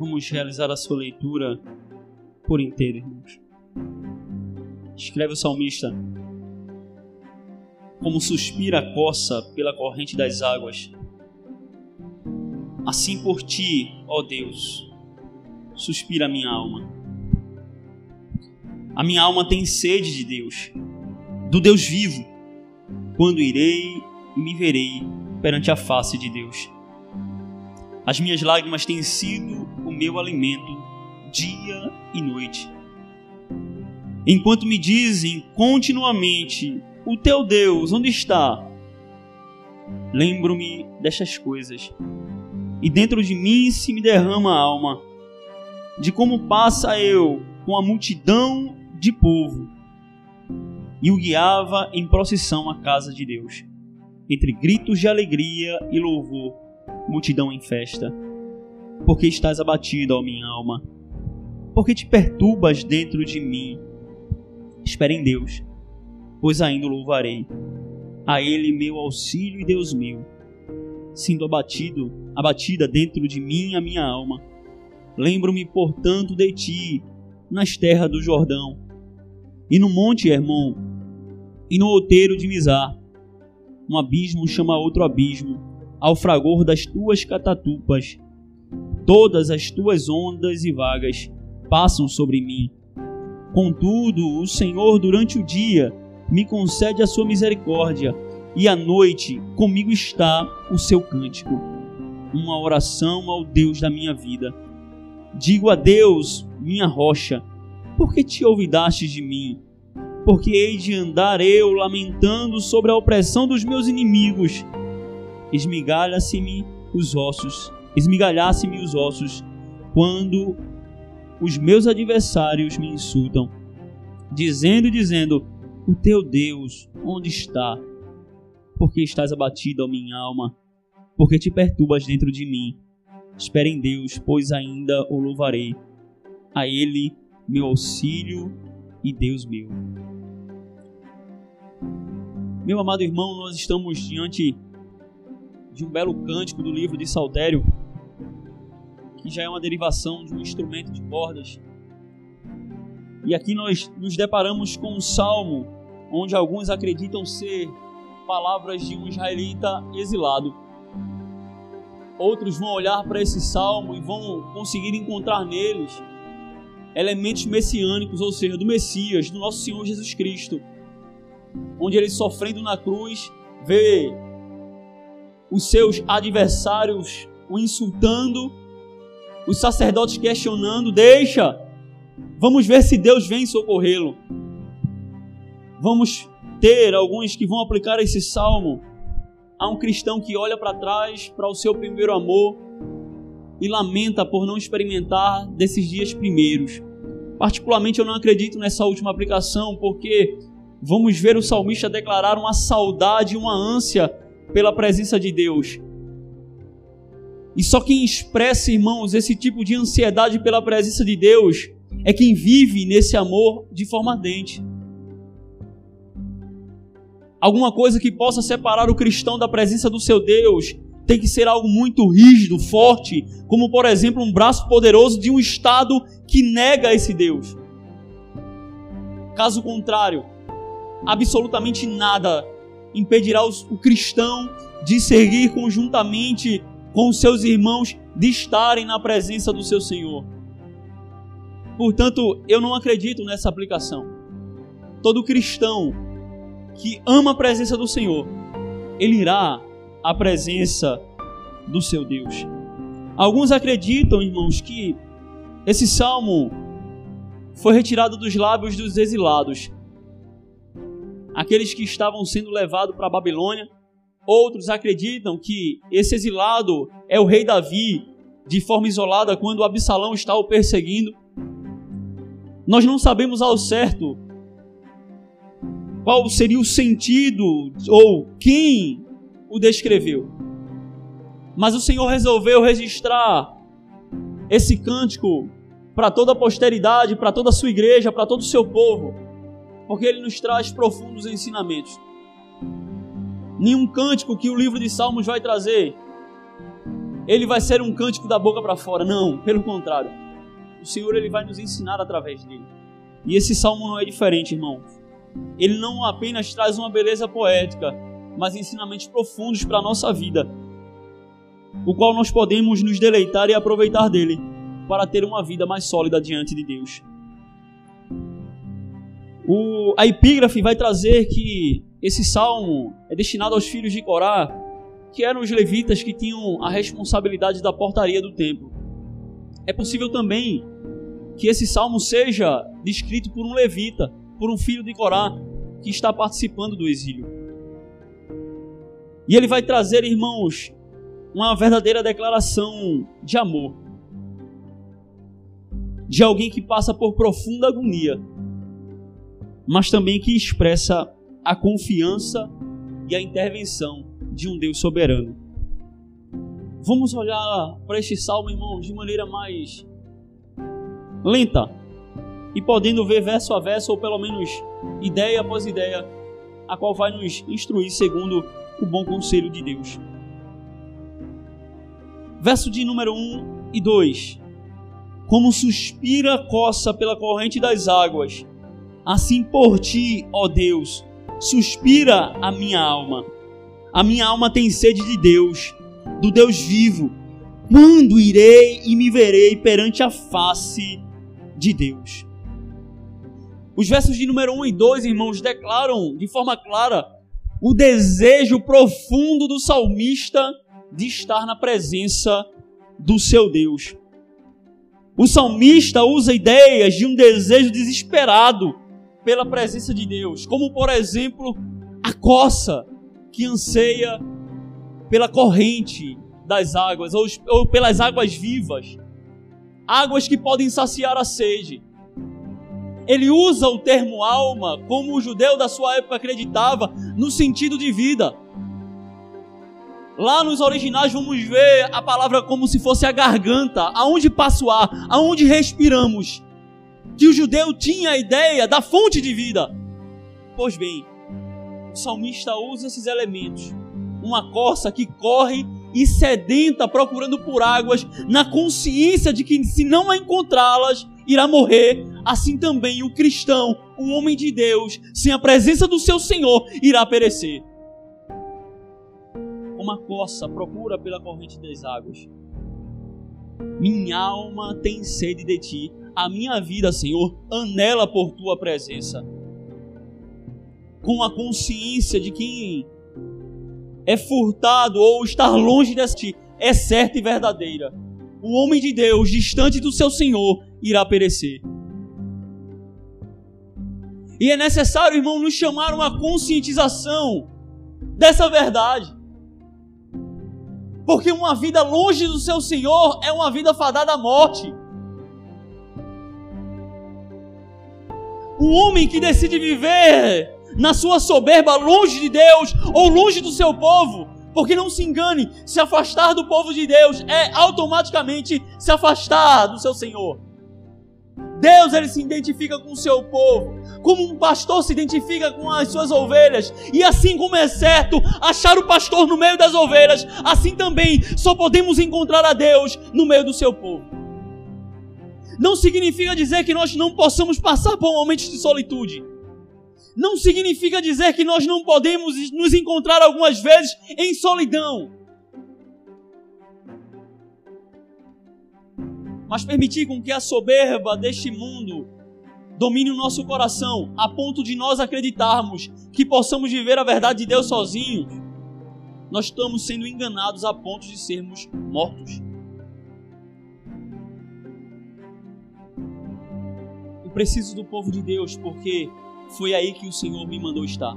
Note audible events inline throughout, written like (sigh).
Vamos realizar a sua leitura por inteiro, irmãos. Escreve o salmista: Como suspira a coça pela corrente das águas, assim por ti, ó Deus, suspira a minha alma. A minha alma tem sede de Deus, do Deus vivo. Quando irei e me verei perante a face de Deus. As minhas lágrimas têm sido meu alimento dia e noite. Enquanto me dizem continuamente: O teu Deus, onde está? Lembro-me destas coisas, e dentro de mim se me derrama a alma, de como passa eu com a multidão de povo, e o guiava em procissão à casa de Deus, entre gritos de alegria e louvor, multidão em festa. Porque estás abatido, ó minha alma? Porque te perturbas dentro de mim? Espere em Deus, pois ainda o louvarei. A Ele meu auxílio e Deus meu. Sinto abatido, abatida dentro de mim a minha alma. Lembro-me, portanto, de ti, nas terras do Jordão, e no monte Hermon, e no outeiro de Mizar. Um abismo chama outro abismo, ao fragor das tuas catatupas. Todas as tuas ondas e vagas passam sobre mim. Contudo, o Senhor, durante o dia, me concede a sua misericórdia, e à noite comigo está o seu cântico, uma oração ao Deus da minha vida. Digo a Deus, minha rocha, por que te olvidastes de mim? Porque hei de andar eu lamentando sobre a opressão dos meus inimigos esmigalha-se-me os ossos, esmigalhasse-me os ossos, quando os meus adversários me insultam, dizendo e dizendo: O teu Deus, onde está? Porque estás abatido, ó minha alma, porque te perturbas dentro de mim. Espere em Deus, pois ainda o louvarei. A Ele, meu auxílio e Deus meu. Meu amado irmão, nós estamos diante de um belo cântico do livro de Saltério, que já é uma derivação de um instrumento de cordas. E aqui nós nos deparamos com um salmo onde alguns acreditam ser palavras de um israelita exilado. Outros vão olhar para esse salmo e vão conseguir encontrar neles elementos messiânicos, ou seja, do Messias, do nosso Senhor Jesus Cristo, onde ele sofrendo na cruz vê os seus adversários o insultando, os sacerdotes questionando: deixa, vamos ver se Deus vem socorrê-lo. Vamos ter alguns que vão aplicar esse salmo a um cristão que olha para trás, para o seu primeiro amor e lamenta por não experimentar desses dias primeiros. Particularmente eu não acredito nessa última aplicação, porque vamos ver o salmista declarar uma saudade, uma ânsia pela presença de Deus. E só quem expressa, irmãos, esse tipo de ansiedade pela presença de Deus é quem vive nesse amor de forma ardente. Alguma coisa que possa separar o cristão da presença do seu Deus tem que ser algo muito rígido, forte, como por exemplo um braço poderoso de um Estado que nega esse Deus. Caso contrário, absolutamente nada impedirá o cristão de seguir conjuntamente com os seus irmãos de estarem na presença do seu Senhor. Portanto, eu não acredito nessa aplicação. Todo cristão que ama a presença do Senhor, ele irá à presença do seu Deus. Alguns acreditam, irmãos, que esse salmo foi retirado dos lábios dos exilados aqueles que estavam sendo levados para a Babilônia. Outros acreditam que esse exilado é o rei Davi, de forma isolada, quando Absalão está o perseguindo. Nós não sabemos ao certo qual seria o sentido ou quem o descreveu. Mas o Senhor resolveu registrar esse cântico para toda a posteridade, para toda a sua igreja, para todo o seu povo porque ele nos traz profundos ensinamentos. Nenhum cântico que o livro de Salmos vai trazer, ele vai ser um cântico da boca para fora. Não, pelo contrário. O Senhor ele vai nos ensinar através dele. E esse salmo não é diferente, irmão. Ele não apenas traz uma beleza poética, mas ensinamentos profundos para a nossa vida, o qual nós podemos nos deleitar e aproveitar dele para ter uma vida mais sólida diante de Deus. O, a epígrafe vai trazer que esse salmo é destinado aos filhos de Corá, que eram os levitas que tinham a responsabilidade da portaria do templo. É possível também que esse salmo seja descrito por um levita, por um filho de Corá, que está participando do exílio. E ele vai trazer, irmãos, uma verdadeira declaração de amor. De alguém que passa por profunda agonia, mas também que expressa a confiança e a intervenção de um Deus soberano. Vamos olhar para este salmo, irmãos, de maneira mais lenta e podendo ver verso a verso, ou pelo menos ideia após ideia, a qual vai nos instruir segundo o bom conselho de Deus. Verso de número 1 e 2: Como suspira a coça pela corrente das águas, Assim por ti, ó Deus, suspira a minha alma. A minha alma tem sede de Deus, do Deus vivo. Quando irei e me verei perante a face de Deus? Os versos de número 1 e 2, irmãos, declaram de forma clara o desejo profundo do salmista de estar na presença do seu Deus. O salmista usa ideias de um desejo desesperado pela presença de Deus, como por exemplo a coça que anseia pela corrente das águas ou, ou pelas águas vivas, águas que podem saciar a sede. Ele usa o termo alma como o judeu da sua época acreditava, no sentido de vida. Lá nos originais vamos ver a palavra como se fosse a garganta, aonde passa o ar, aonde respiramos que o judeu tinha a ideia da fonte de vida. Pois bem, o salmista usa esses elementos. Uma corça que corre e sedenta procurando por águas, na consciência de que se não encontrá-las, irá morrer. Assim também o cristão, o homem de Deus, sem a presença do seu Senhor, irá perecer. Uma corça procura pela corrente das águas. Minha alma tem sede de ti a minha vida, Senhor, anela por tua presença. Com a consciência de quem é furtado ou estar longe de ti é certa e verdadeira. O homem de Deus, distante do seu Senhor, irá perecer. E é necessário, irmão, nos chamar uma conscientização dessa verdade. Porque uma vida longe do seu Senhor é uma vida fadada à morte. Um homem que decide viver na sua soberba, longe de Deus ou longe do seu povo, porque não se engane, se afastar do povo de Deus é automaticamente se afastar do seu Senhor. Deus ele se identifica com o seu povo, como um pastor se identifica com as suas ovelhas, e assim como é certo achar o pastor no meio das ovelhas, assim também só podemos encontrar a Deus no meio do seu povo não significa dizer que nós não possamos passar por momentos de solitude. Não significa dizer que nós não podemos nos encontrar algumas vezes em solidão. Mas permitir com que a soberba deste mundo domine o nosso coração, a ponto de nós acreditarmos que possamos viver a verdade de Deus sozinhos, nós estamos sendo enganados a ponto de sermos mortos. Eu preciso do povo de Deus porque foi aí que o Senhor me mandou estar.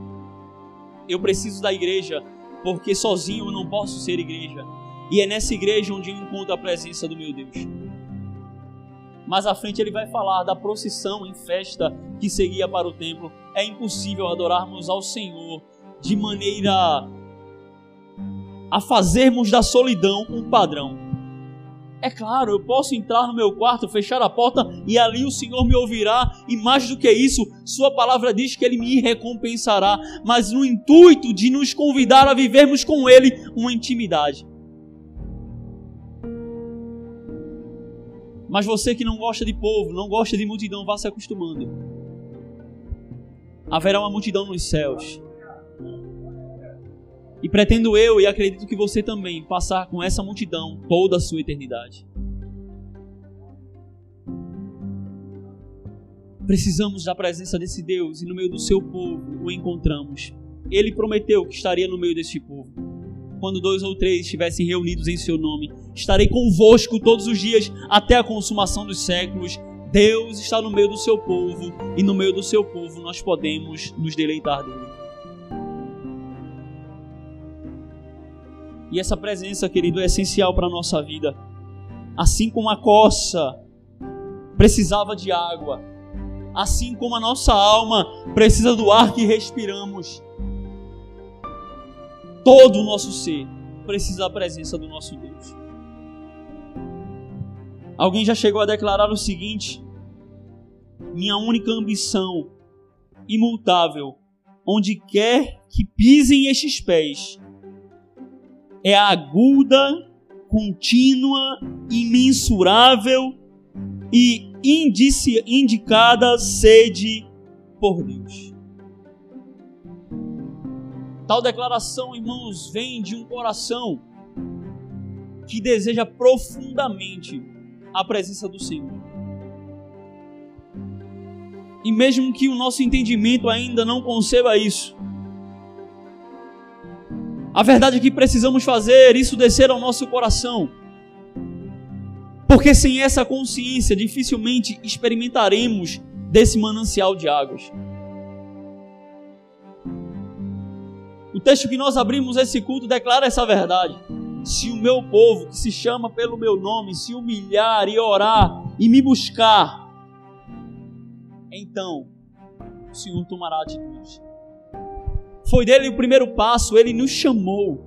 Eu preciso da igreja porque sozinho eu não posso ser igreja. E é nessa igreja onde eu encontro a presença do meu Deus. Mais à frente ele vai falar da procissão em festa que seguia para o templo. É impossível adorarmos ao Senhor de maneira a fazermos da solidão um padrão. É claro, eu posso entrar no meu quarto, fechar a porta e ali o Senhor me ouvirá, e mais do que isso, Sua palavra diz que Ele me recompensará, mas no intuito de nos convidar a vivermos com Ele uma intimidade. Mas você que não gosta de povo, não gosta de multidão, vá se acostumando. Haverá uma multidão nos céus e pretendo eu, e acredito que você também, passar com essa multidão toda a sua eternidade. Precisamos da presença desse Deus e no meio do seu povo o encontramos. Ele prometeu que estaria no meio deste povo. Quando dois ou três estivessem reunidos em seu nome, estarei convosco todos os dias até a consumação dos séculos. Deus está no meio do seu povo e no meio do seu povo nós podemos nos deleitar dele. E essa presença, querido, é essencial para a nossa vida. Assim como a coça precisava de água, assim como a nossa alma precisa do ar que respiramos. Todo o nosso ser precisa da presença do nosso Deus. Alguém já chegou a declarar o seguinte: minha única ambição imutável, onde quer que pisem estes pés, é aguda, contínua, imensurável e indici, indicada sede por Deus. Tal declaração, irmãos, vem de um coração que deseja profundamente a presença do Senhor. E mesmo que o nosso entendimento ainda não conceba isso, a verdade é que precisamos fazer isso descer ao nosso coração porque sem essa consciência, dificilmente experimentaremos desse manancial de águas. O texto que nós abrimos esse culto declara essa verdade. Se o meu povo, que se chama pelo meu nome, se humilhar e orar e me buscar, então o Senhor tomará atitude. Foi dele o primeiro passo, ele nos chamou.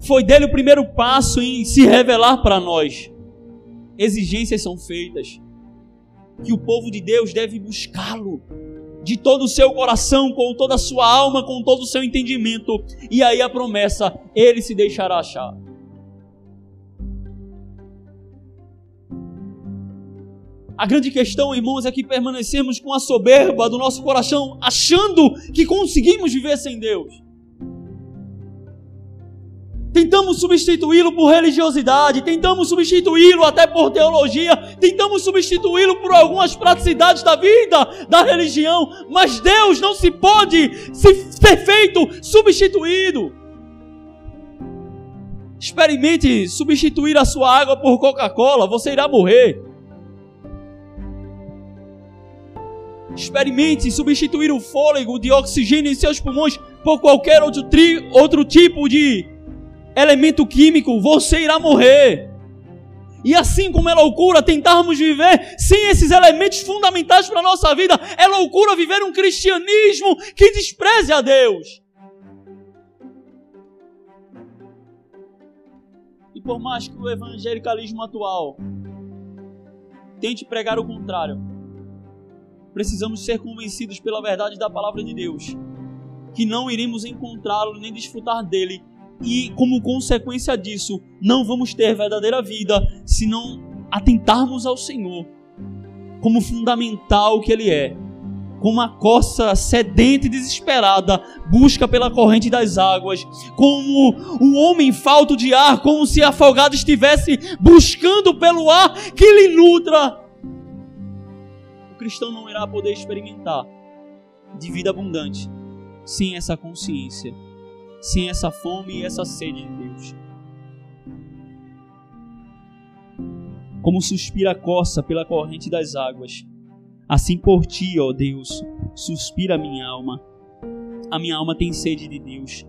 Foi dele o primeiro passo em se revelar para nós exigências são feitas, que o povo de Deus deve buscá-lo de todo o seu coração, com toda a sua alma, com todo o seu entendimento. E aí a promessa, ele se deixará achar. A grande questão, irmãos, é que permanecemos com a soberba do nosso coração, achando que conseguimos viver sem Deus. Tentamos substituí-lo por religiosidade, tentamos substituí-lo até por teologia, tentamos substituí-lo por algumas praticidades da vida, da religião, mas Deus não se pode ser feito substituído. Experimente substituir a sua água por Coca-Cola, você irá morrer. Experimente substituir o fôlego de oxigênio em seus pulmões por qualquer outro, tri, outro tipo de elemento químico, você irá morrer. E assim como é loucura tentarmos viver sem esses elementos fundamentais para a nossa vida, é loucura viver um cristianismo que despreze a Deus. E por mais que o evangelicalismo atual tente pregar o contrário, precisamos ser convencidos pela verdade da palavra de Deus, que não iremos encontrá-lo nem desfrutar dele e, como consequência disso, não vamos ter verdadeira vida se não atentarmos ao Senhor como fundamental que Ele é. Como a coça sedenta e desesperada busca pela corrente das águas, como o homem falto de ar, como se afogado estivesse buscando pelo ar que lhe nutra. Cristão não irá poder experimentar de vida abundante sem essa consciência sem essa fome e essa sede de Deus. Como suspira a coça pela corrente das águas, assim por ti, ó Deus, suspira a minha alma. A minha alma tem sede de Deus,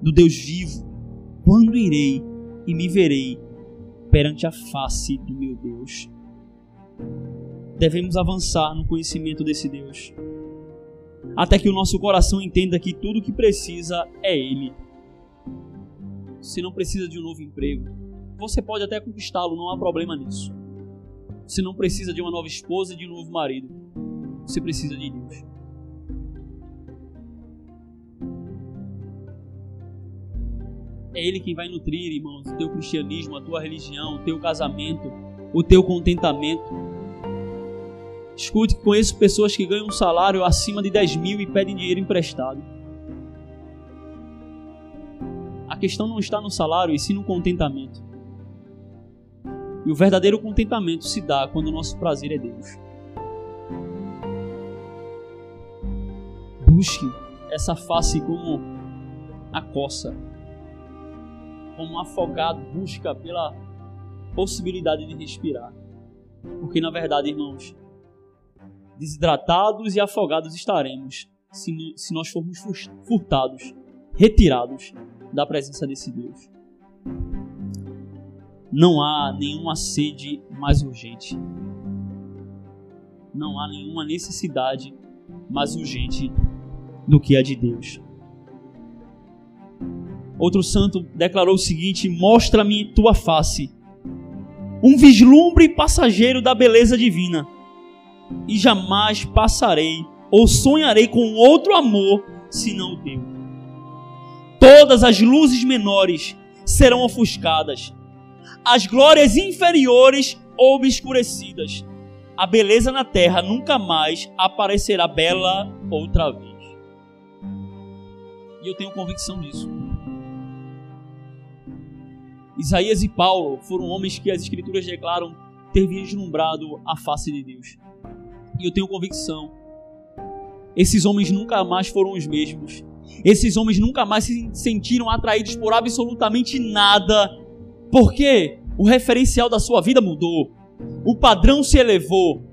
do Deus vivo. Quando irei e me verei perante a face do meu Deus? Devemos avançar no conhecimento desse Deus até que o nosso coração entenda que tudo que precisa é Ele. Se não precisa de um novo emprego, você pode até conquistá-lo, não há problema nisso. Se não precisa de uma nova esposa e de um novo marido, você precisa de Deus. É Ele quem vai nutrir, irmãos, o teu cristianismo, a tua religião, o teu casamento, o teu contentamento. Escute, conheço pessoas que ganham um salário acima de 10 mil e pedem dinheiro emprestado. A questão não está no salário, e sim no contentamento. E o verdadeiro contentamento se dá quando o nosso prazer é Deus. Busque essa face como a coça, como um afogado busca pela possibilidade de respirar. Porque na verdade, irmãos, desidratados e afogados estaremos se, se nós formos furtados, retirados da presença desse Deus. Não há nenhuma sede mais urgente. Não há nenhuma necessidade mais urgente do que a de Deus. Outro santo declarou o seguinte: Mostra-me tua face, um vislumbre passageiro da beleza divina, e jamais passarei ou sonharei com outro amor senão o teu. Todas as luzes menores serão ofuscadas, as glórias inferiores obscurecidas. A beleza na terra nunca mais aparecerá bela outra vez. E eu tenho convicção disso. Isaías e Paulo foram homens que as Escrituras declaram ter vislumbrado a face de Deus. E eu tenho convicção. Esses homens nunca mais foram os mesmos. Esses homens nunca mais se sentiram atraídos por absolutamente nada. Porque o referencial da sua vida mudou. O padrão se elevou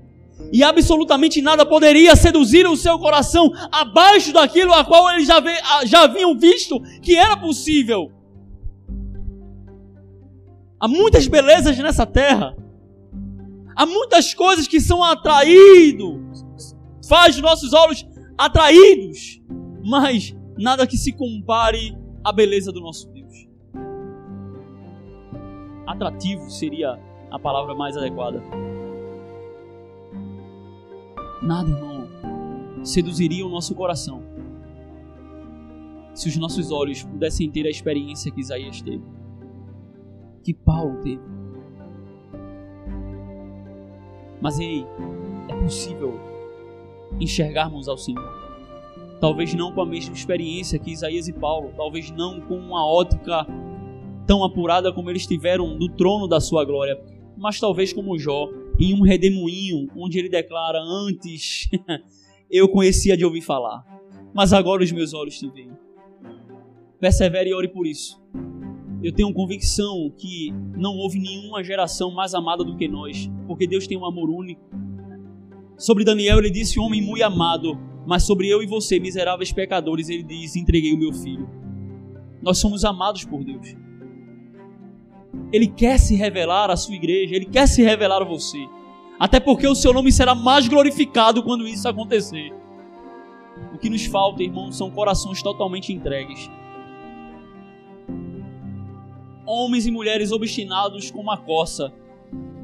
e absolutamente nada poderia seduzir o seu coração abaixo daquilo a qual eles já, já haviam visto que era possível. Há muitas belezas nessa terra. Há muitas coisas que são atraídos, faz os nossos olhos atraídos, mas nada que se compare à beleza do nosso Deus. Atrativo seria a palavra mais adequada. Nada, irmão, seduziria o nosso coração se os nossos olhos pudessem ter a experiência que Isaías teve, que Paulo teve. Mas ei, é possível enxergarmos ao Senhor. Talvez não com a mesma experiência que Isaías e Paulo, talvez não com uma ótica tão apurada como eles tiveram do trono da sua glória, mas talvez como Jó, em um redemoinho, onde ele declara: Antes (laughs) eu conhecia de ouvir falar, mas agora os meus olhos te veem. Persevere e ore por isso. Eu tenho convicção que não houve nenhuma geração mais amada do que nós, porque Deus tem um amor único. Sobre Daniel, ele disse: Homem muito amado, mas sobre eu e você, miseráveis pecadores, ele diz: Entreguei o meu filho. Nós somos amados por Deus. Ele quer se revelar à sua igreja, ele quer se revelar a você. Até porque o seu nome será mais glorificado quando isso acontecer. O que nos falta, irmãos, são corações totalmente entregues. Homens e mulheres obstinados como a coça,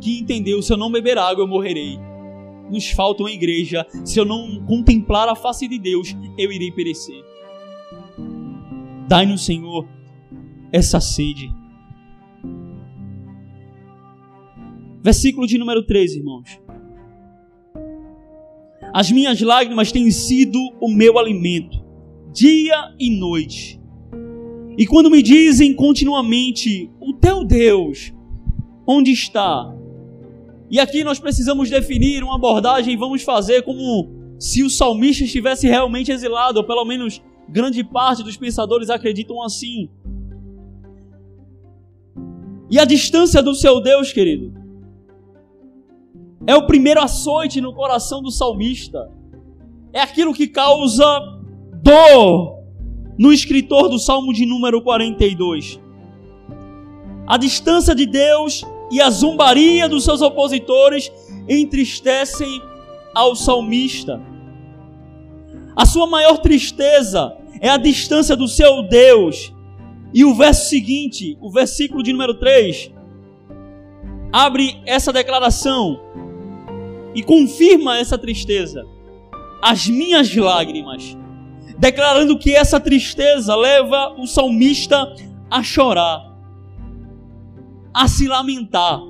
que entendeu: se eu não beber água, eu morrerei. Nos falta uma igreja, se eu não contemplar a face de Deus, eu irei perecer. Dai-nos, Senhor, essa sede Versículo de número 13, irmãos. As minhas lágrimas têm sido o meu alimento, dia e noite. E quando me dizem continuamente, o teu Deus, onde está? E aqui nós precisamos definir uma abordagem vamos fazer como se o salmista estivesse realmente exilado, ou pelo menos grande parte dos pensadores acreditam assim. E a distância do seu Deus, querido, é o primeiro açoite no coração do salmista. É aquilo que causa dor no escritor do Salmo de número 42. A distância de Deus e a zombaria dos seus opositores entristecem ao salmista. A sua maior tristeza é a distância do seu Deus. E o verso seguinte, o versículo de número 3, abre essa declaração: e confirma essa tristeza. As minhas lágrimas, declarando que essa tristeza leva o salmista a chorar, a se lamentar.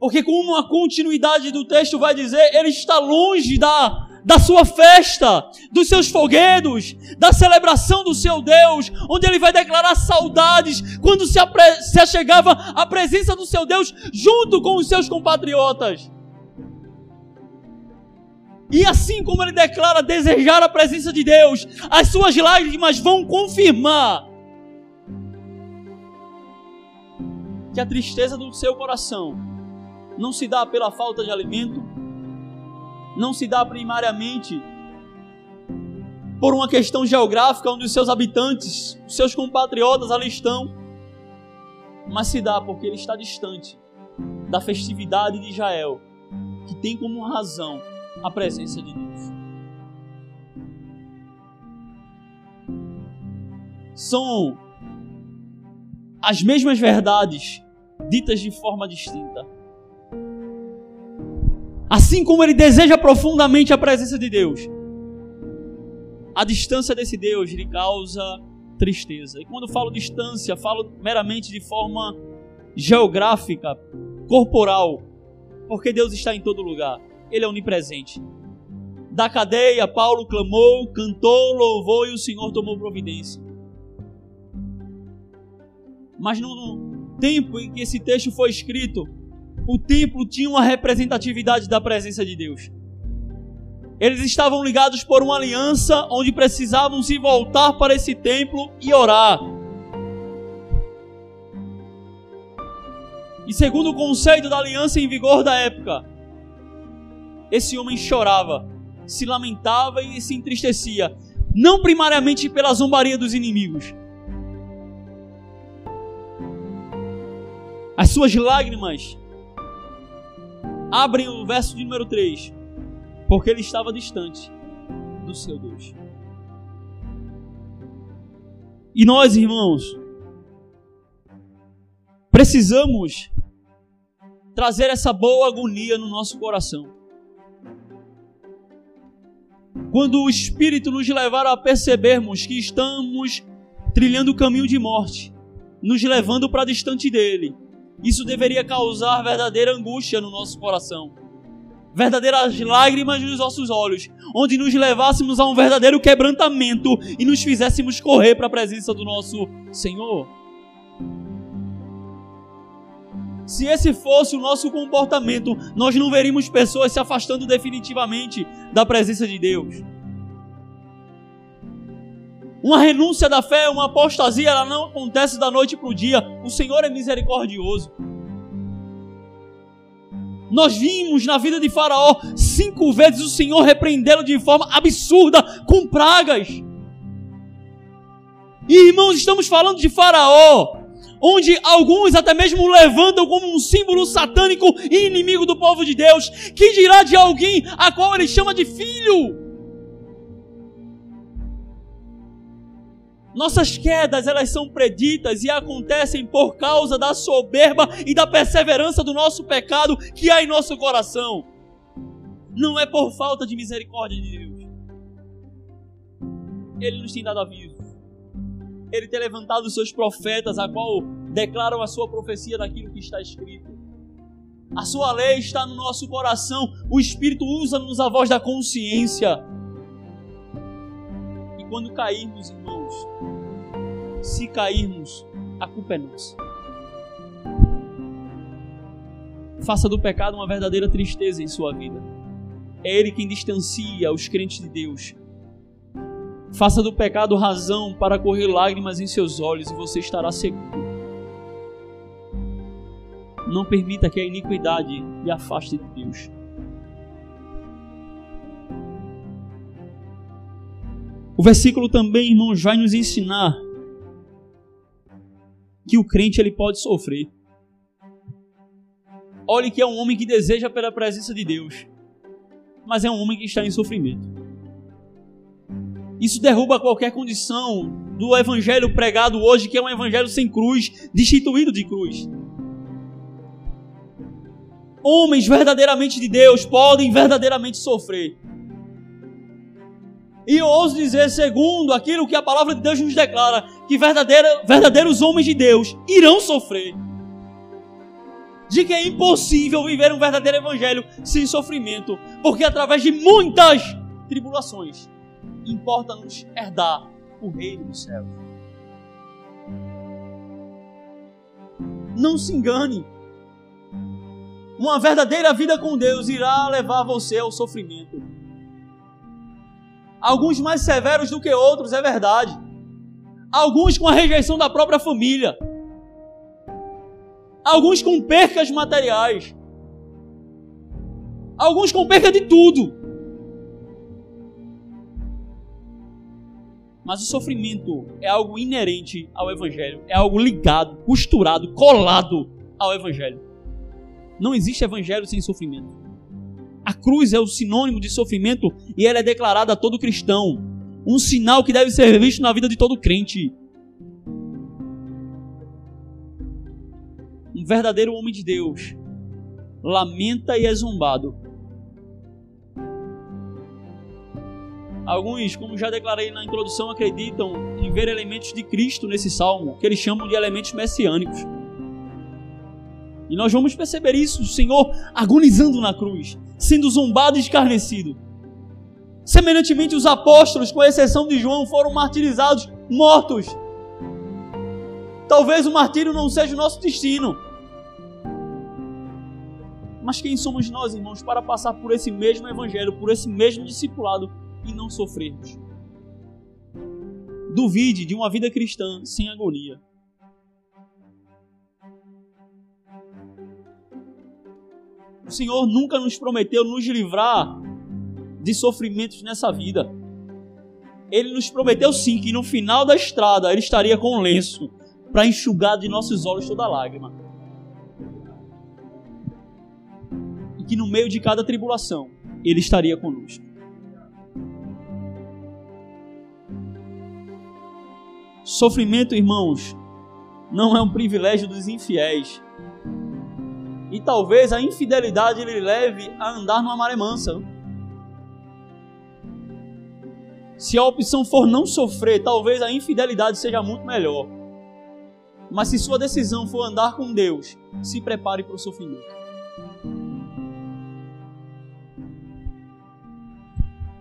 Porque, como a continuidade do texto vai dizer, ele está longe da, da sua festa, dos seus folguedos, da celebração do seu Deus, onde ele vai declarar saudades quando se, apre, se achegava à presença do seu Deus junto com os seus compatriotas. E assim como ele declara desejar a presença de Deus, as suas lágrimas vão confirmar que a tristeza do seu coração não se dá pela falta de alimento, não se dá primariamente por uma questão geográfica onde os seus habitantes, os seus compatriotas ali estão, mas se dá porque ele está distante da festividade de Israel, que tem como razão a presença de Deus. São as mesmas verdades ditas de forma distinta. Assim como ele deseja profundamente a presença de Deus, a distância desse Deus lhe causa tristeza. E quando falo distância, falo meramente de forma geográfica, corporal, porque Deus está em todo lugar. Ele é onipresente. Da cadeia, Paulo clamou, cantou, louvou e o Senhor tomou providência. Mas no tempo em que esse texto foi escrito, o templo tinha uma representatividade da presença de Deus. Eles estavam ligados por uma aliança onde precisavam se voltar para esse templo e orar. E segundo o conceito da aliança em vigor da época, esse homem chorava, se lamentava e se entristecia, não primariamente pela zombaria dos inimigos. As suas lágrimas abrem o verso de número 3, porque ele estava distante do seu Deus. E nós, irmãos, precisamos trazer essa boa agonia no nosso coração quando o Espírito nos levar a percebermos que estamos trilhando o caminho de morte, nos levando para distante dele, isso deveria causar verdadeira angústia no nosso coração, verdadeiras lágrimas nos nossos olhos, onde nos levássemos a um verdadeiro quebrantamento e nos fizéssemos correr para a presença do nosso Senhor. Se esse fosse o nosso comportamento, nós não veríamos pessoas se afastando definitivamente da presença de Deus. Uma renúncia da fé, uma apostasia, ela não acontece da noite para o dia. O Senhor é misericordioso. Nós vimos na vida de Faraó cinco vezes o Senhor repreendê-lo de forma absurda com pragas. E irmãos, estamos falando de Faraó, onde alguns até mesmo levantam como um símbolo satânico e inimigo do povo de Deus, que dirá de alguém a qual ele chama de filho. Nossas quedas, elas são preditas e acontecem por causa da soberba e da perseverança do nosso pecado que há em nosso coração. Não é por falta de misericórdia de Deus. Ele nos tem dado aviso ele ter levantado os seus profetas, a qual declaram a sua profecia daquilo que está escrito. A sua lei está no nosso coração, o Espírito usa-nos a voz da consciência. E quando cairmos, irmãos, se cairmos, a culpa é nossa. Faça do pecado uma verdadeira tristeza em sua vida. É Ele quem distancia os crentes de Deus Faça do pecado razão para correr lágrimas em seus olhos e você estará seguro. Não permita que a iniquidade lhe afaste de Deus. O versículo também, irmãos, vai nos ensinar que o crente ele pode sofrer. Olhe que é um homem que deseja pela presença de Deus, mas é um homem que está em sofrimento. Isso derruba qualquer condição do evangelho pregado hoje, que é um evangelho sem cruz, destituído de cruz. Homens verdadeiramente de Deus podem verdadeiramente sofrer. E eu ouso dizer, segundo aquilo que a palavra de Deus nos declara, que verdadeiros homens de Deus irão sofrer. de que é impossível viver um verdadeiro evangelho sem sofrimento, porque através de muitas tribulações importa-nos herdar o reino dos céus. Não se engane. Uma verdadeira vida com Deus irá levar você ao sofrimento. Alguns mais severos do que outros, é verdade. Alguns com a rejeição da própria família. Alguns com percas materiais. Alguns com perca de tudo. Mas o sofrimento é algo inerente ao Evangelho, é algo ligado, costurado, colado ao Evangelho. Não existe Evangelho sem sofrimento. A cruz é o sinônimo de sofrimento e ela é declarada a todo cristão. Um sinal que deve ser visto na vida de todo crente. Um verdadeiro homem de Deus lamenta e é zombado Alguns, como já declarei na introdução, acreditam em ver elementos de Cristo nesse salmo, que eles chamam de elementos messiânicos. E nós vamos perceber isso, o Senhor agonizando na cruz, sendo zombado e escarnecido. Semelhantemente, os apóstolos, com exceção de João, foram martirizados, mortos. Talvez o martírio não seja o nosso destino. Mas quem somos nós, irmãos, para passar por esse mesmo evangelho, por esse mesmo discipulado e não sofrermos. Duvide de uma vida cristã sem agonia. O Senhor nunca nos prometeu nos livrar de sofrimentos nessa vida. Ele nos prometeu sim que no final da estrada ele estaria com um lenço para enxugar de nossos olhos toda lágrima. E que no meio de cada tribulação ele estaria conosco. Sofrimento, irmãos, não é um privilégio dos infiéis. E talvez a infidelidade lhe leve a andar numa maré mansa. Se a opção for não sofrer, talvez a infidelidade seja muito melhor. Mas se sua decisão for andar com Deus, se prepare para o sofrimento.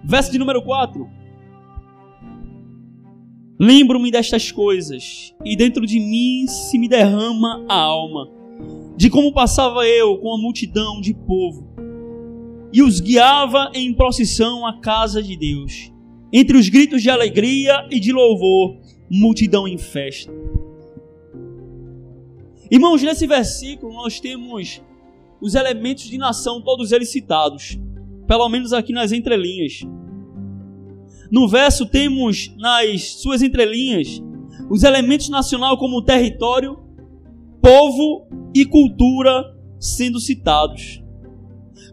Verso de número 4. Lembro-me destas coisas, e dentro de mim se me derrama a alma, de como passava eu com a multidão de povo, e os guiava em procissão à casa de Deus, entre os gritos de alegria e de louvor, multidão em festa. Irmãos, nesse versículo nós temos os elementos de nação, todos eles citados, pelo menos aqui nas entrelinhas. No verso temos nas suas entrelinhas os elementos nacional como território, povo e cultura sendo citados.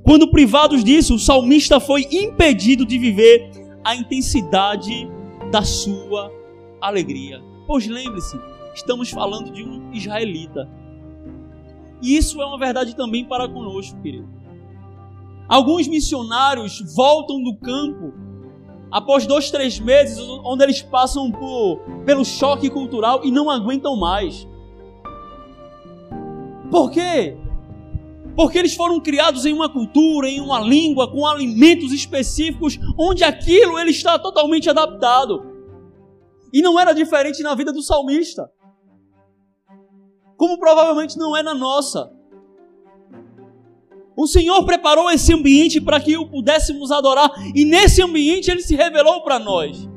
Quando privados disso, o salmista foi impedido de viver a intensidade da sua alegria. Pois lembre-se, estamos falando de um israelita. E isso é uma verdade também para conosco, querido. Alguns missionários voltam do campo após dois, três meses, onde eles passam por, pelo choque cultural e não aguentam mais. Por quê? Porque eles foram criados em uma cultura, em uma língua, com alimentos específicos, onde aquilo ele está totalmente adaptado. E não era diferente na vida do salmista. Como provavelmente não é na nossa. O Senhor preparou esse ambiente para que o pudéssemos adorar, e nesse ambiente ele se revelou para nós.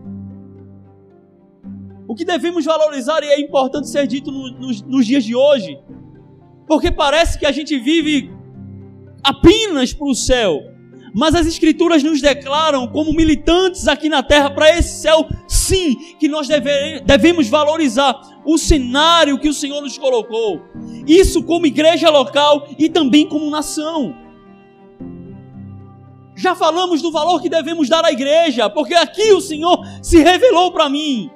O que devemos valorizar, e é importante ser dito no, nos, nos dias de hoje, porque parece que a gente vive apenas para o céu, mas as Escrituras nos declaram, como militantes aqui na terra, para esse céu, sim, que nós deve, devemos valorizar o cenário que o Senhor nos colocou. Isso como igreja local e também como nação. Já falamos do valor que devemos dar à igreja, porque aqui o Senhor se revelou para mim.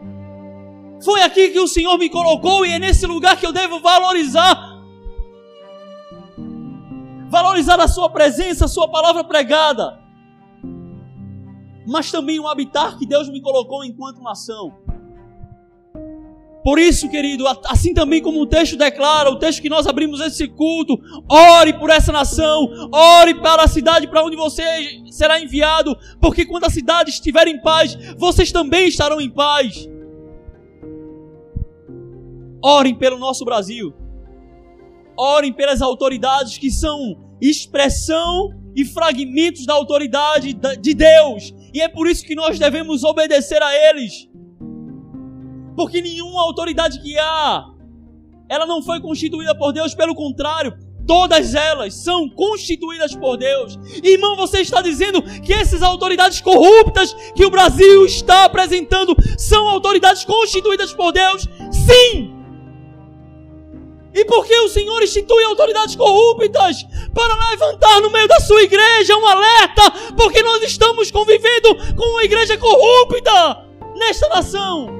Foi aqui que o Senhor me colocou e é nesse lugar que eu devo valorizar. Valorizar a Sua presença, a Sua palavra pregada. Mas também o habitar que Deus me colocou enquanto nação. Por isso, querido, assim também como o texto declara, o texto que nós abrimos esse culto, ore por essa nação, ore para a cidade para onde você será enviado, porque quando a cidade estiver em paz, vocês também estarão em paz. Orem pelo nosso Brasil. Orem pelas autoridades que são expressão e fragmentos da autoridade de Deus. E é por isso que nós devemos obedecer a eles. Porque nenhuma autoridade que há, ela não foi constituída por Deus, pelo contrário, todas elas são constituídas por Deus. Irmão, você está dizendo que essas autoridades corruptas que o Brasil está apresentando são autoridades constituídas por Deus? Sim! E por que o Senhor institui autoridades corruptas? Para levantar no meio da sua igreja um alerta, porque nós estamos convivendo com uma igreja corrupta nesta nação.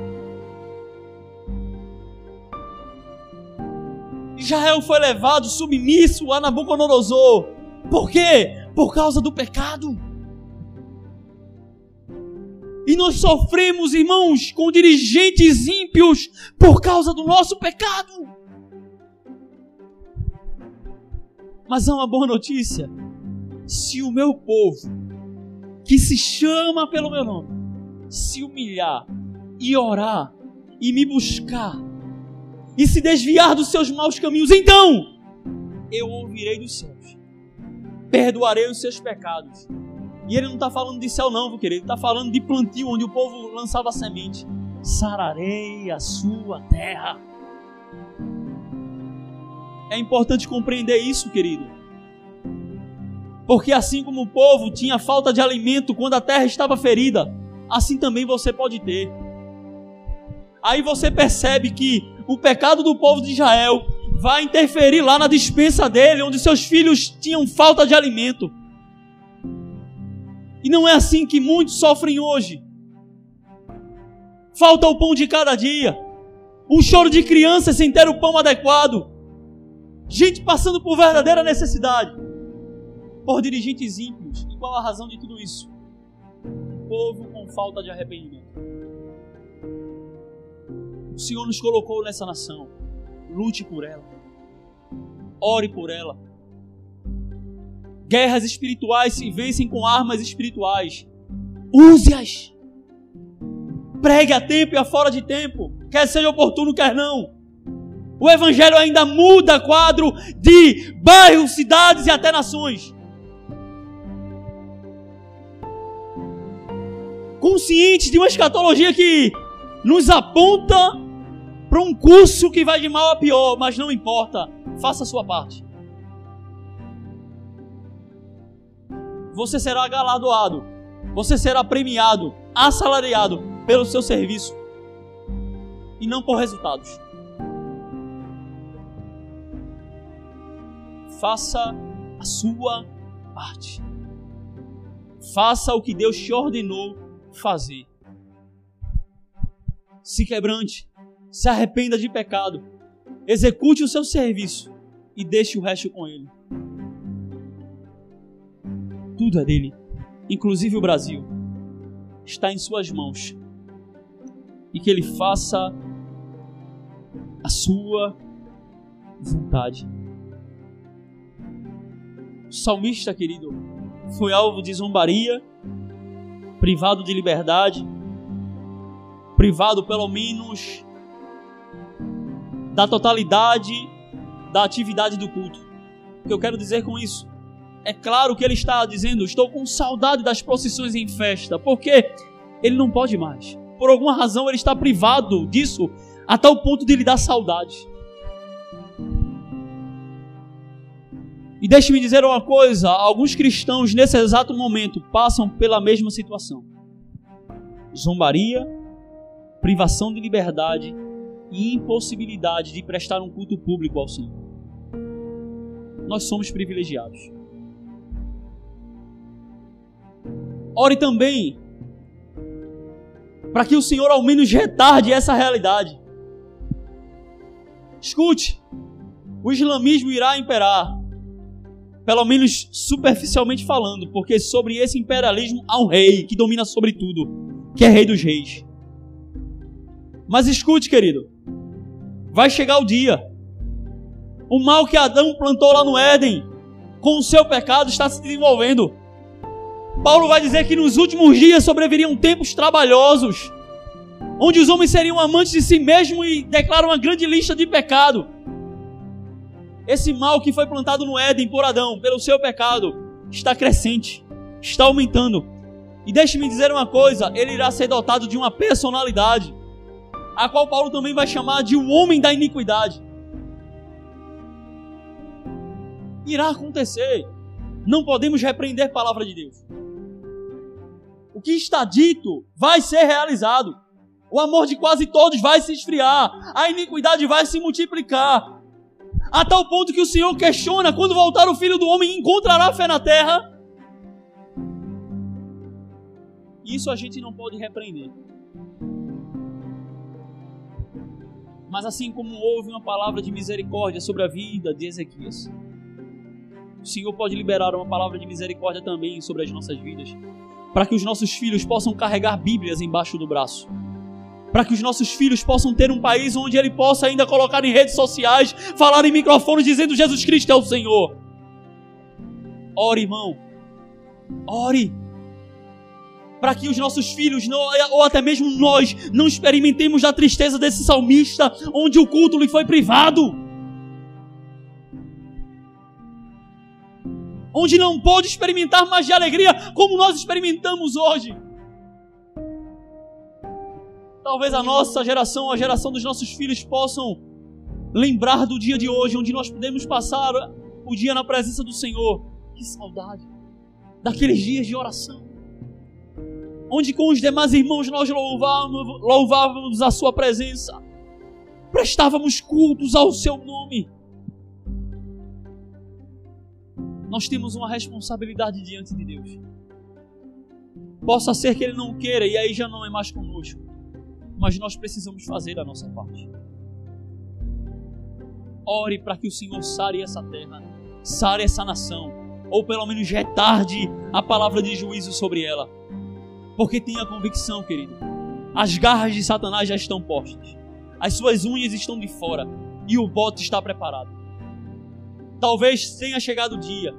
Israel foi levado submisso a Nabucodonosor. Por quê? Por causa do pecado. E nós sofremos, irmãos, com dirigentes ímpios por causa do nosso pecado. Mas há uma boa notícia. Se o meu povo, que se chama pelo meu nome, se humilhar e orar e me buscar e se desviar dos seus maus caminhos, então eu ouvirei dos céus, perdoarei os seus pecados. E ele não está falando de céu, não, querido. Ele está falando de plantio, onde o povo lançava semente. Sararei a sua terra. É importante compreender isso, querido. Porque assim como o povo tinha falta de alimento quando a terra estava ferida, assim também você pode ter. Aí você percebe que o pecado do povo de Israel vai interferir lá na dispensa dele, onde seus filhos tinham falta de alimento. E não é assim que muitos sofrem hoje. Falta o pão de cada dia. Um choro de criança sem ter o pão adequado. Gente passando por verdadeira necessidade. Por dirigentes ímpios. E qual a razão de tudo isso? O povo com falta de arrependimento. O Senhor nos colocou nessa nação. Lute por ela. Ore por ela. Guerras espirituais se vencem com armas espirituais. Use-as. Pregue a tempo e a fora de tempo. Quer seja oportuno, quer não. O Evangelho ainda muda quadro de bairros, cidades e até nações. Conscientes de uma escatologia que nos aponta para um curso que vai de mal a pior, mas não importa, faça a sua parte. Você será galardoado, você será premiado, assalariado pelo seu serviço e não por resultados. Faça a sua parte. Faça o que Deus te ordenou fazer. Se quebrante, se arrependa de pecado, execute o seu serviço e deixe o resto com Ele. Tudo é dele, inclusive o Brasil, está em Suas mãos e que Ele faça a Sua vontade. O salmista, querido, foi alvo de zombaria, privado de liberdade, privado pelo menos da totalidade da atividade do culto. O que eu quero dizer com isso? É claro que ele está dizendo: Estou com saudade das procissões em festa, porque ele não pode mais. Por alguma razão ele está privado disso a tal ponto de lhe dar saudade. E deixe-me dizer uma coisa: alguns cristãos nesse exato momento passam pela mesma situação: zombaria, privação de liberdade e impossibilidade de prestar um culto público ao Senhor. Nós somos privilegiados. Ore também para que o Senhor ao menos retarde essa realidade. Escute, o islamismo irá imperar, pelo menos superficialmente falando, porque sobre esse imperialismo há um rei que domina sobre tudo, que é rei dos reis. Mas escute, querido, vai chegar o dia. O mal que Adão plantou lá no Éden, com o seu pecado, está se desenvolvendo. Paulo vai dizer que nos últimos dias sobreviriam tempos trabalhosos, onde os homens seriam amantes de si mesmos e declaram uma grande lista de pecado. Esse mal que foi plantado no Éden por Adão, pelo seu pecado, está crescente, está aumentando. E deixe-me dizer uma coisa: ele irá ser dotado de uma personalidade, a qual Paulo também vai chamar de o homem da iniquidade. Irá acontecer. Não podemos repreender a palavra de Deus. O que está dito vai ser realizado. O amor de quase todos vai se esfriar. A iniquidade vai se multiplicar. A tal ponto que o Senhor questiona: quando voltar o filho do homem, encontrará fé na terra? Isso a gente não pode repreender. Mas assim como houve uma palavra de misericórdia sobre a vida de Ezequias, o Senhor pode liberar uma palavra de misericórdia também sobre as nossas vidas, para que os nossos filhos possam carregar Bíblias embaixo do braço para que os nossos filhos possam ter um país onde ele possa ainda colocar em redes sociais, falar em microfones dizendo Jesus Cristo é o Senhor. Ore, irmão. Ore. Para que os nossos filhos, não, ou até mesmo nós, não experimentemos a tristeza desse salmista, onde o culto lhe foi privado. Onde não pôde experimentar mais de alegria como nós experimentamos hoje. Talvez a nossa geração, a geração dos nossos filhos possam lembrar do dia de hoje, onde nós podemos passar o dia na presença do Senhor. Que saudade daqueles dias de oração. Onde com os demais irmãos nós louvávamos, louvávamos a Sua presença, prestávamos cultos ao Seu nome. Nós temos uma responsabilidade diante de Deus. Possa ser que Ele não queira e aí já não é mais conosco mas nós precisamos fazer a nossa parte. Ore para que o Senhor sare essa terra, sare essa nação, ou pelo menos retarde a palavra de juízo sobre ela. Porque tenha convicção, querido, as garras de Satanás já estão postas, as suas unhas estão de fora e o bote está preparado. Talvez tenha chegado o dia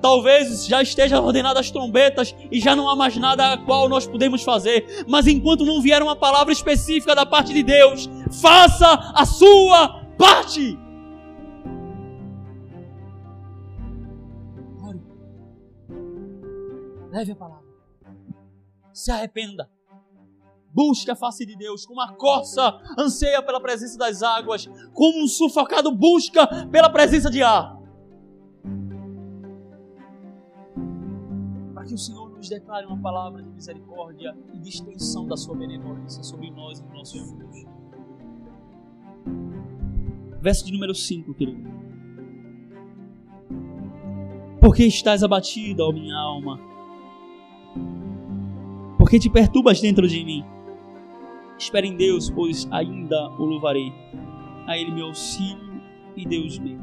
Talvez já esteja ordenadas as trombetas e já não há mais nada a qual nós podemos fazer. Mas enquanto não vier uma palavra específica da parte de Deus, faça a sua parte. Ore. Leve a palavra. Se arrependa. Busque a face de Deus, como a corça anseia pela presença das águas, como um sufocado busca pela presença de ar. que o Senhor nos declare uma palavra de misericórdia e de extensão da sua benevolência sobre nós e nossos filhos. Verso de número 5, querido. Porque estás abatida, ó minha alma? Porque te perturbas dentro de mim? Espere em Deus, pois ainda o louvarei. A Ele meu auxílio e Deus meu.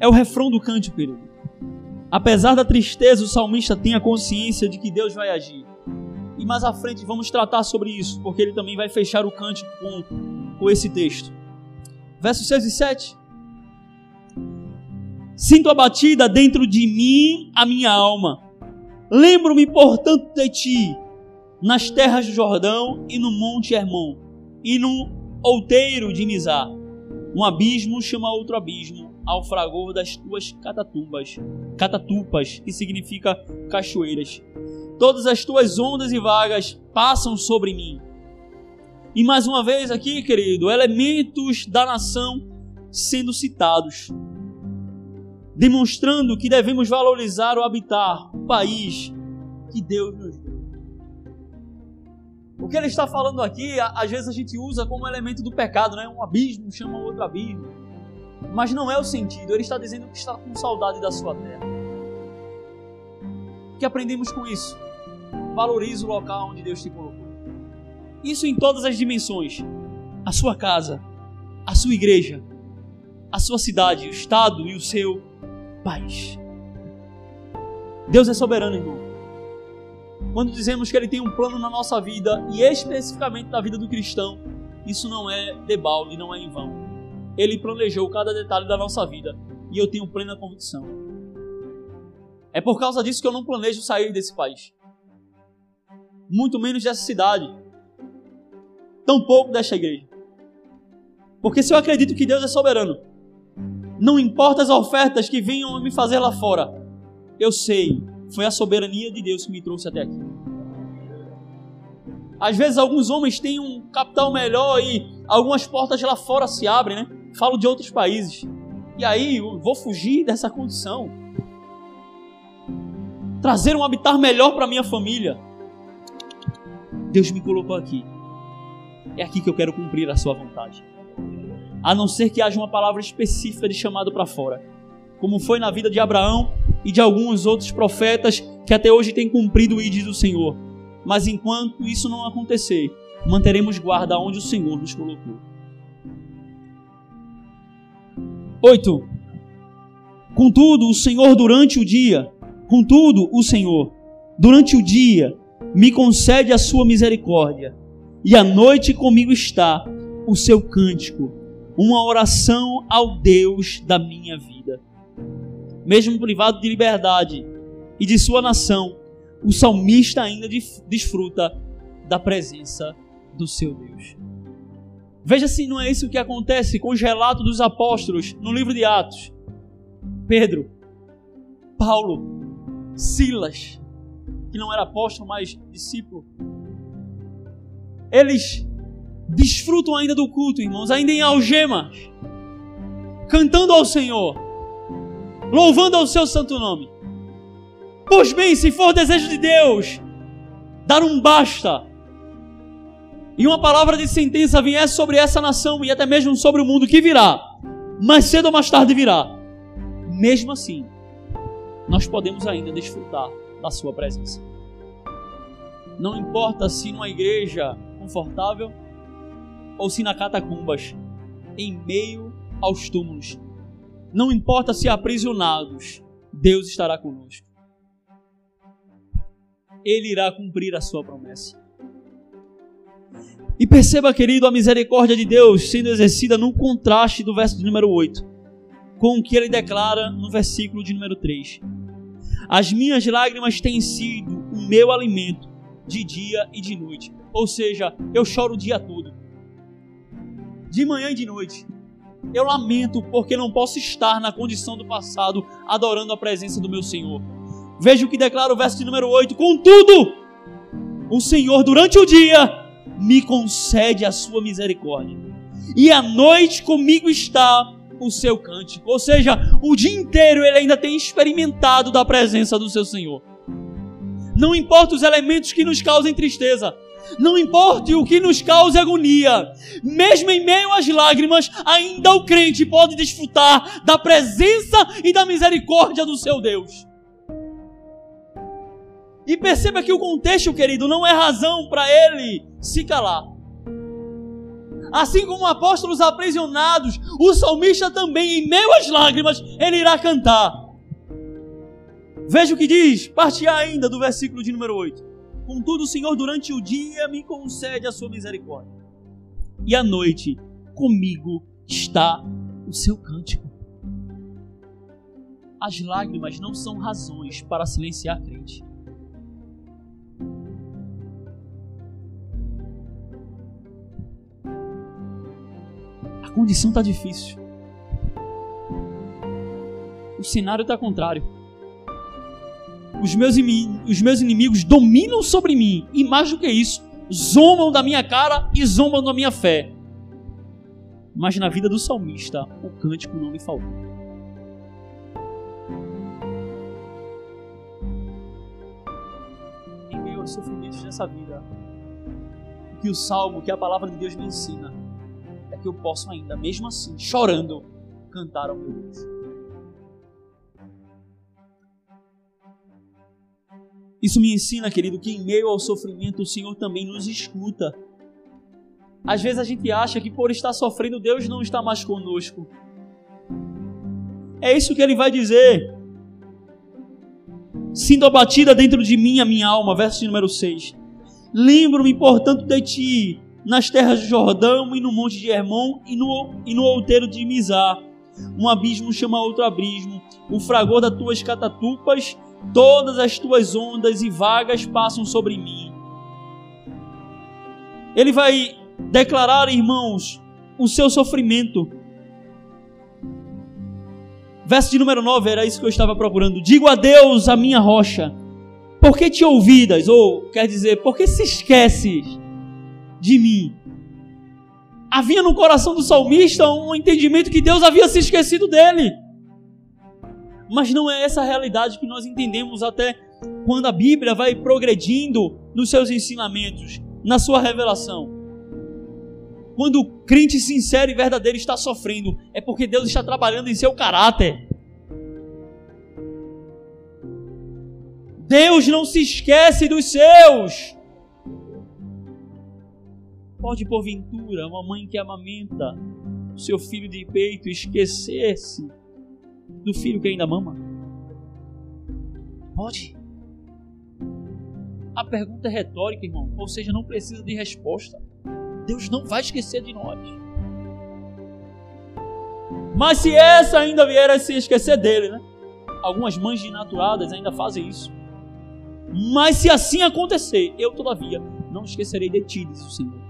É o refrão do cântico, querido. Apesar da tristeza, o salmista tem a consciência de que Deus vai agir. E mais à frente vamos tratar sobre isso, porque ele também vai fechar o cântico com, com esse texto. Versos 6 e 7. Sinto abatida dentro de mim a minha alma. Lembro-me, portanto, de ti, nas terras do Jordão e no monte Hermon, e no outeiro de Nizar. Um abismo chama outro abismo ao fragor das tuas catatumbas, catatupas, que significa cachoeiras. Todas as tuas ondas e vagas passam sobre mim. E mais uma vez aqui, querido, elementos da nação sendo citados, demonstrando que devemos valorizar o habitar, o país que Deus nos deu. O que ele está falando aqui, às vezes a gente usa como elemento do pecado, né? Um abismo chama outro abismo. Mas não é o sentido, ele está dizendo que está com saudade da sua terra. O que aprendemos com isso? Valorize o local onde Deus te colocou. Isso em todas as dimensões: a sua casa, a sua igreja, a sua cidade, o estado e o seu país. Deus é soberano, irmão. Quando dizemos que Ele tem um plano na nossa vida, e especificamente na vida do cristão, isso não é debalde, não é em vão. Ele planejou cada detalhe da nossa vida e eu tenho plena convicção. É por causa disso que eu não planejo sair desse país. Muito menos dessa cidade. Tão pouco desta igreja. Porque se eu acredito que Deus é soberano, não importa as ofertas que venham me fazer lá fora, eu sei, foi a soberania de Deus que me trouxe até aqui. Às vezes alguns homens têm um capital melhor e algumas portas lá fora se abrem, né? Falo de outros países. E aí eu vou fugir dessa condição. Trazer um habitar melhor para minha família. Deus me colocou aqui. É aqui que eu quero cumprir a sua vontade. A não ser que haja uma palavra específica de chamado para fora. Como foi na vida de Abraão e de alguns outros profetas que até hoje têm cumprido o ídolo do Senhor mas enquanto isso não acontecer, manteremos guarda onde o Senhor nos colocou. 8. Contudo, o Senhor durante o dia, contudo, o Senhor durante o dia me concede a sua misericórdia, e à noite comigo está o seu cântico, uma oração ao Deus da minha vida. Mesmo privado de liberdade e de sua nação, o salmista ainda desfruta da presença do seu Deus. Veja se não é isso que acontece com os relatos dos apóstolos no livro de Atos. Pedro, Paulo, Silas, que não era apóstolo, mas discípulo. Eles desfrutam ainda do culto, irmãos, ainda em algemas, cantando ao Senhor, louvando ao seu santo nome. Pois bem, se for desejo de Deus, dar um basta, e uma palavra de sentença vier sobre essa nação e até mesmo sobre o mundo que virá, mais cedo ou mais tarde virá, mesmo assim, nós podemos ainda desfrutar da Sua presença. Não importa se numa igreja confortável ou se na catacumbas, em meio aos túmulos. Não importa se aprisionados, Deus estará conosco. Ele irá cumprir a sua promessa. E perceba, querido, a misericórdia de Deus sendo exercida no contraste do verso de número 8, com o que ele declara no versículo de número 3. As minhas lágrimas têm sido o meu alimento de dia e de noite. Ou seja, eu choro o dia todo. De manhã e de noite. Eu lamento porque não posso estar na condição do passado adorando a presença do meu Senhor. Veja o que declara o verso de número 8: Contudo, o Senhor durante o dia me concede a sua misericórdia, e à noite comigo está o seu cântico. Ou seja, o dia inteiro ele ainda tem experimentado da presença do seu Senhor. Não importa os elementos que nos causem tristeza, não importa o que nos cause agonia, mesmo em meio às lágrimas, ainda o crente pode desfrutar da presença e da misericórdia do seu Deus. E perceba que o contexto, querido, não é razão para ele se calar. Assim como apóstolos aprisionados, o salmista também, em meio às lágrimas, ele irá cantar. Veja o que diz, parte ainda do versículo de número 8. Contudo, o Senhor durante o dia me concede a sua misericórdia. E à noite, comigo está o seu cântico. As lágrimas não são razões para silenciar crente. condição está difícil. O cenário está contrário. Os meus, os meus inimigos dominam sobre mim, e mais do que isso, zombam da minha cara e zombam da minha fé. Mas na vida do salmista, o cântico não lhe faltou. Em meio aos sofrimentos dessa vida, o que o salmo, que a palavra de Deus me ensina, que eu posso ainda, mesmo assim, chorando, cantar ao meu Deus. Isso me ensina, querido, que em meio ao sofrimento o Senhor também nos escuta. Às vezes a gente acha que por estar sofrendo Deus não está mais conosco. É isso que ele vai dizer. Sinto abatida dentro de mim a minha alma, verso número 6. Lembro-me, portanto, de ti nas terras de Jordão e no monte de Hermon e no, e no outeiro de Mizar. Um abismo chama outro abismo. O fragor das tuas catatupas, todas as tuas ondas e vagas passam sobre mim. Ele vai declarar, irmãos, o seu sofrimento. Verso de número 9, era isso que eu estava procurando. Digo a Deus, a minha rocha, por que te ouvidas? Ou, quer dizer, por que se esqueces de mim? Havia no coração do salmista um entendimento que Deus havia se esquecido dele. Mas não é essa a realidade que nós entendemos até quando a Bíblia vai progredindo nos seus ensinamentos, na sua revelação. Quando o crente sincero e verdadeiro está sofrendo, é porque Deus está trabalhando em seu caráter. Deus não se esquece dos seus. Pode, porventura, uma mãe que amamenta seu filho de peito esquecer-se do filho que ainda mama? Pode. A pergunta é retórica, irmão, ou seja, não precisa de resposta. Deus não vai esquecer de nós. Mas se essa ainda vier a se esquecer dele, né? Algumas mães dinaturadas ainda fazem isso. Mas se assim acontecer, eu todavia não esquecerei de ti, diz o Senhor.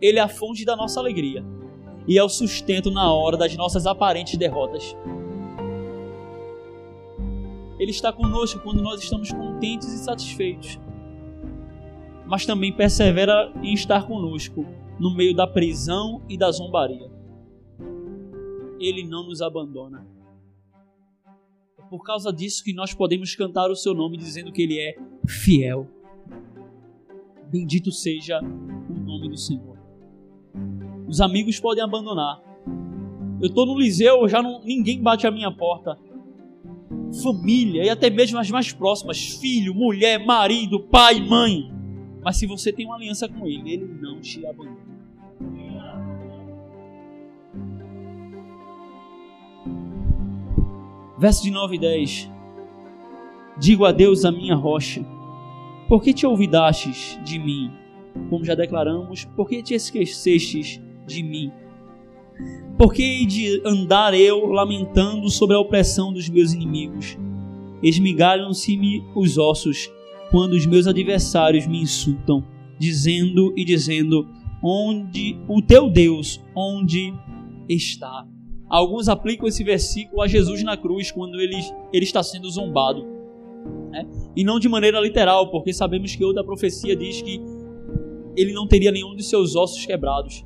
Ele é a fonte da nossa alegria e é o sustento na hora das nossas aparentes derrotas. Ele está conosco quando nós estamos contentes e satisfeitos mas também persevera em estar conosco no meio da prisão e da zombaria. Ele não nos abandona. É por causa disso que nós podemos cantar o seu nome dizendo que ele é fiel. Bendito seja o nome do Senhor. Os amigos podem abandonar. Eu estou no Liseu, já não, ninguém bate a minha porta. Família e até mesmo as mais próximas, filho, mulher, marido, pai, mãe mas se você tem uma aliança com Ele, Ele não te abandona. Verso de 9 e 10. Digo a Deus a minha rocha, por que te olvidastes de mim? Como já declaramos, por que te esquecestes de mim? Por que hei de andar eu lamentando sobre a opressão dos meus inimigos? Esmigalham-se-me os ossos quando os meus adversários me insultam, dizendo e dizendo: Onde o teu Deus, onde está? Alguns aplicam esse versículo a Jesus na cruz quando ele, ele está sendo zombado. Né? E não de maneira literal, porque sabemos que outra profecia diz que ele não teria nenhum de seus ossos quebrados.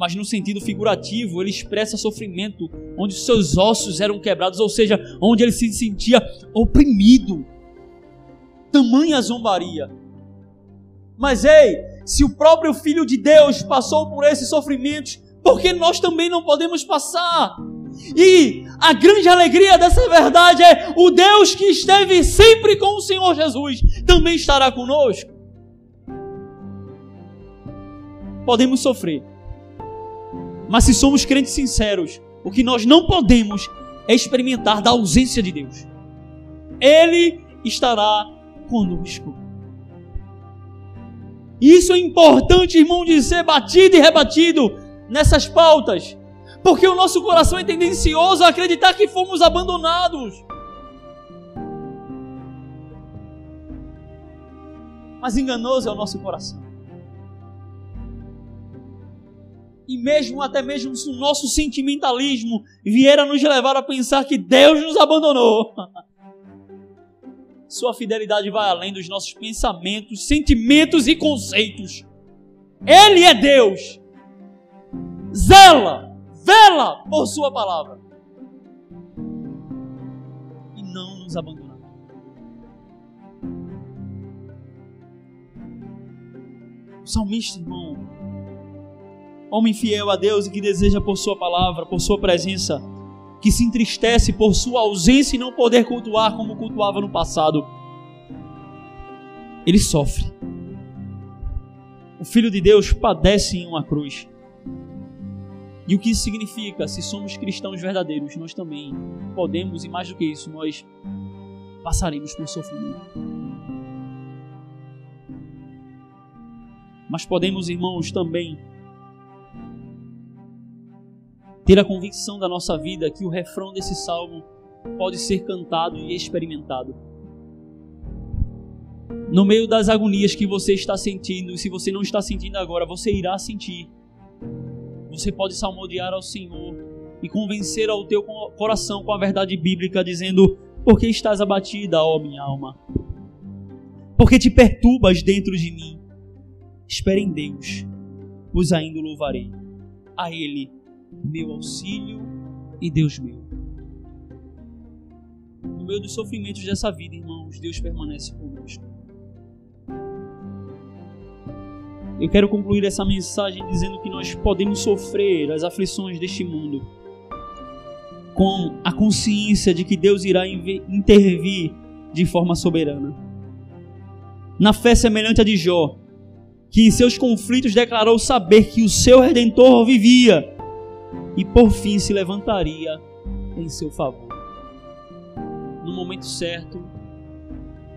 Mas no sentido figurativo, ele expressa sofrimento onde seus ossos eram quebrados, ou seja, onde ele se sentia oprimido tamanha zombaria. Mas ei, se o próprio Filho de Deus passou por esses sofrimentos, por que nós também não podemos passar? E a grande alegria dessa verdade é o Deus que esteve sempre com o Senhor Jesus também estará conosco. Podemos sofrer, mas se somos crentes sinceros, o que nós não podemos é experimentar da ausência de Deus. Ele estará conosco. Isso é importante, irmão, de ser batido e rebatido nessas pautas, porque o nosso coração é tendencioso a acreditar que fomos abandonados. Mas enganoso é o nosso coração. E mesmo, até mesmo se o nosso sentimentalismo vier a nos levar a pensar que Deus nos abandonou, (laughs) Sua fidelidade vai além dos nossos pensamentos, sentimentos e conceitos. Ele é Deus. Zela, vela por Sua palavra. E não nos abandonará. O salmista, irmão, homem fiel a Deus e que deseja por Sua palavra, por Sua presença, que se entristece por sua ausência e não poder cultuar como cultuava no passado. Ele sofre. O Filho de Deus padece em uma cruz. E o que isso significa? Se somos cristãos verdadeiros, nós também podemos, e mais do que isso, nós passaremos por sofrimento. Mas podemos, irmãos, também ter a convicção da nossa vida que o refrão desse salmo pode ser cantado e experimentado. No meio das agonias que você está sentindo, e se você não está sentindo agora, você irá sentir. Você pode salmodiar ao Senhor e convencer ao teu coração com a verdade bíblica, dizendo: Por que estás abatida, ó minha alma? Por que te perturbas dentro de mim? Espere em Deus, pois ainda o louvarei. A Ele, meu auxílio e Deus meu. No meio dos sofrimentos dessa vida, irmãos, Deus permanece conosco. Eu quero concluir essa mensagem dizendo que nós podemos sofrer as aflições deste mundo com a consciência de que Deus irá intervir de forma soberana. Na fé semelhante a de Jó, que em seus conflitos declarou saber que o seu redentor vivia e por fim se levantaria em seu favor. No momento certo,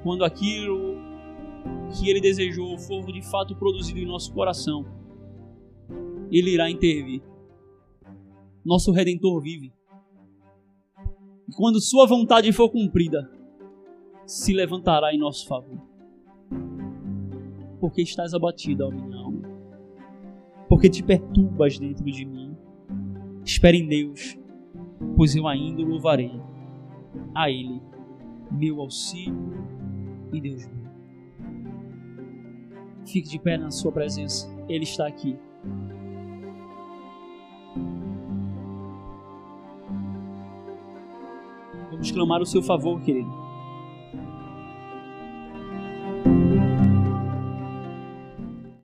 quando aquilo que ele desejou for de fato produzido em nosso coração, ele irá intervir. Nosso redentor vive. E quando sua vontade for cumprida, se levantará em nosso favor. Porque estás abatida, ó minha alma. Porque te perturbas dentro de mim. Espere em Deus, pois eu ainda o louvarei. A Ele, meu auxílio e Deus meu. Fique de pé na Sua presença. Ele está aqui. Vamos clamar o seu favor, querido.